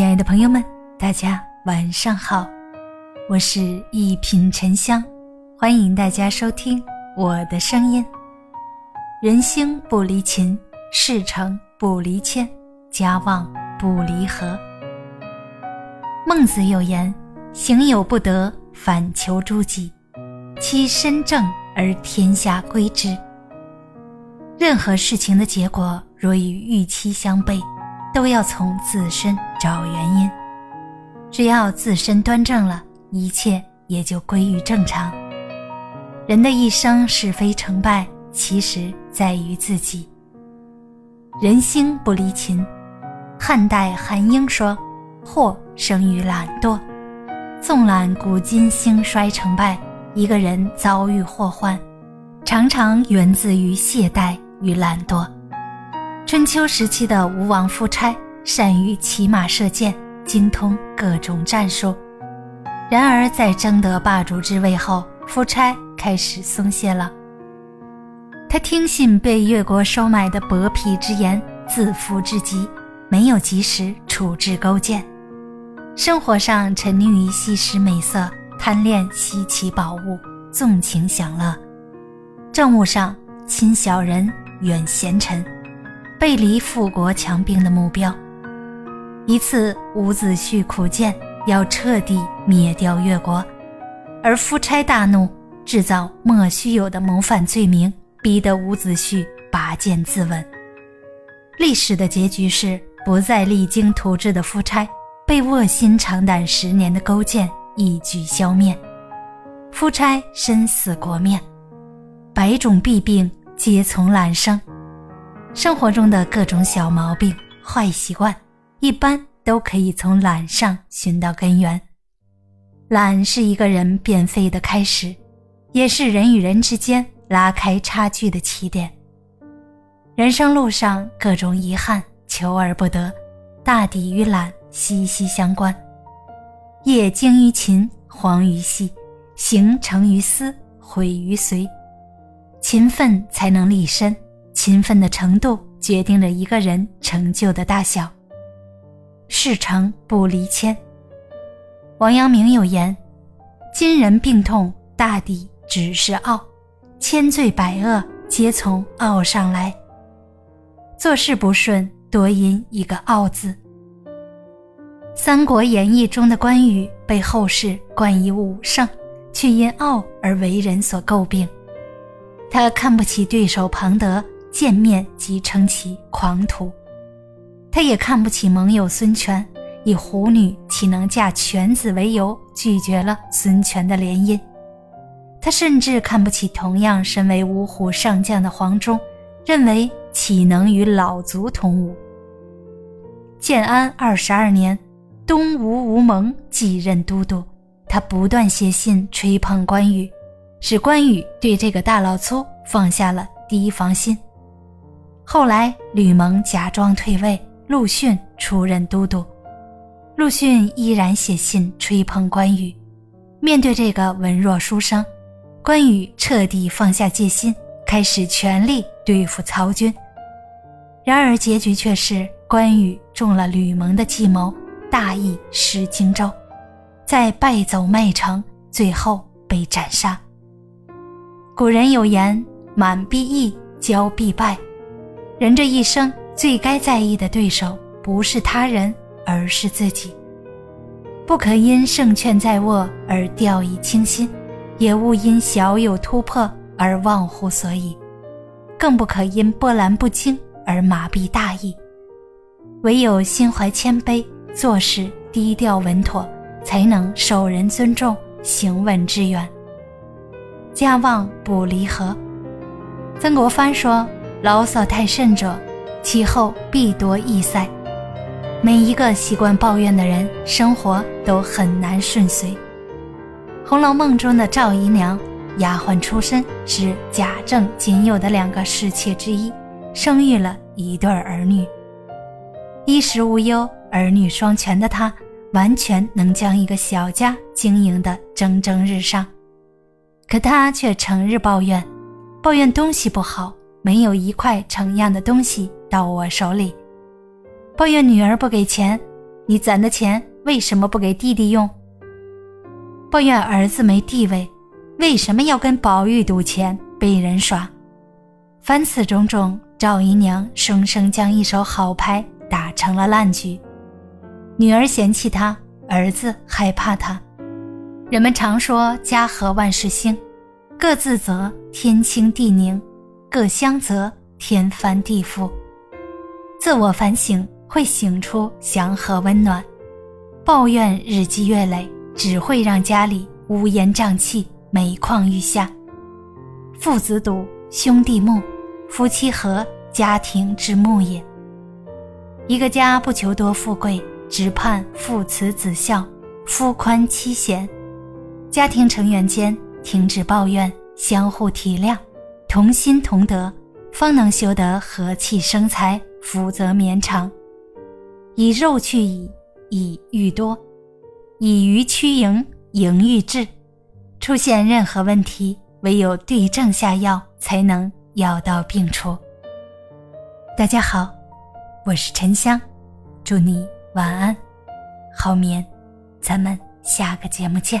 亲爱的朋友们，大家晚上好，我是一品沉香，欢迎大家收听我的声音。人心不离情，事成不离谦，家旺不离和。孟子有言：“行有不得，反求诸己，其身正而天下归之。”任何事情的结果若与预期相悖。都要从自身找原因，只要自身端正了，一切也就归于正常。人的一生是非成败，其实在于自己。人心不离勤，汉代韩英说：“祸生于懒惰。”纵览古今兴衰成败，一个人遭遇祸患，常常源自于懈怠与懒惰。春秋时期的吴王夫差善于骑马射箭，精通各种战术。然而，在争得霸主之位后，夫差开始松懈了。他听信被越国收买的薄皮之言，自负至极，没有及时处置勾践。生活上沉溺于吸食美色，贪恋稀奇宝物，纵情享乐；政务上亲小人，远贤臣。背离富国强兵的目标。一次，伍子胥苦谏要彻底灭掉越国，而夫差大怒，制造莫须有的谋反罪名，逼得伍子胥拔剑自刎。历史的结局是，不再励精图治的夫差被卧薪尝胆十年的勾践一举消灭，夫差身死国灭，百种弊病皆从懒生。生活中的各种小毛病、坏习惯，一般都可以从懒上寻到根源。懒是一个人变废的开始，也是人与人之间拉开差距的起点。人生路上各种遗憾，求而不得，大抵与懒息息相关。业精于勤，荒于嬉；行成于思，毁于随。勤奋才能立身。勤奋的程度决定了一个人成就的大小。事成不离谦。王阳明有言：“今人病痛，大抵只是傲；千罪百恶，皆从傲上来。做事不顺，多因一个傲字。”《三国演义》中的关羽被后世冠以武圣，却因傲而为人所诟病。他看不起对手庞德。见面即称其狂徒，他也看不起盟友孙权，以虎女岂能嫁犬子为由拒绝了孙权的联姻。他甚至看不起同样身为五虎上将的黄忠，认为岂能与老卒同伍。建安二十二年，东吴吴蒙继任都督，他不断写信吹捧关羽，使关羽对这个大老粗放下了提防心。后来，吕蒙假装退位，陆逊出任都督。陆逊依然写信吹捧关羽。面对这个文弱书生，关羽彻底放下戒心，开始全力对付曹军。然而，结局却是关羽中了吕蒙的计谋，大意失荆州，在败走麦城，最后被斩杀。古人有言：“满必义，骄必败。”人这一生最该在意的对手，不是他人，而是自己。不可因胜券在握而掉以轻心，也勿因小有突破而忘乎所以，更不可因波澜不惊而麻痹大意。唯有心怀谦卑，做事低调稳妥，才能受人尊重，行稳致远。家旺不离合。曾国藩说。牢骚太甚者，其后必多易塞。每一个习惯抱怨的人，生活都很难顺遂。《红楼梦》中的赵姨娘，丫鬟出身，是贾政仅有的两个侍妾之一，生育了一对儿女，衣食无忧，儿女双全的她，完全能将一个小家经营得蒸蒸日上。可她却成日抱怨，抱怨东西不好。没有一块成样的东西到我手里，抱怨女儿不给钱，你攒的钱为什么不给弟弟用？抱怨儿子没地位，为什么要跟宝玉赌钱被人耍？凡此种种，赵姨娘生生将一手好牌打成了烂局。女儿嫌弃他，儿子害怕他。人们常说家和万事兴，各自则天清地宁，各相则天翻地覆。自我反省会醒出祥和温暖，抱怨日积月累，只会让家里乌烟瘴气、每况愈下。父子笃，兄弟睦，夫妻和，家庭之睦也。一个家不求多富贵，只盼父慈子孝，夫宽妻贤。家庭成员间停止抱怨，相互体谅，同心同德，方能修得和气生财。福泽绵长，以肉去以，以欲多；以鱼驱蝇，蝇欲至。出现任何问题，唯有对症下药，才能药到病除。大家好，我是沉香，祝你晚安，好眠，咱们下个节目见。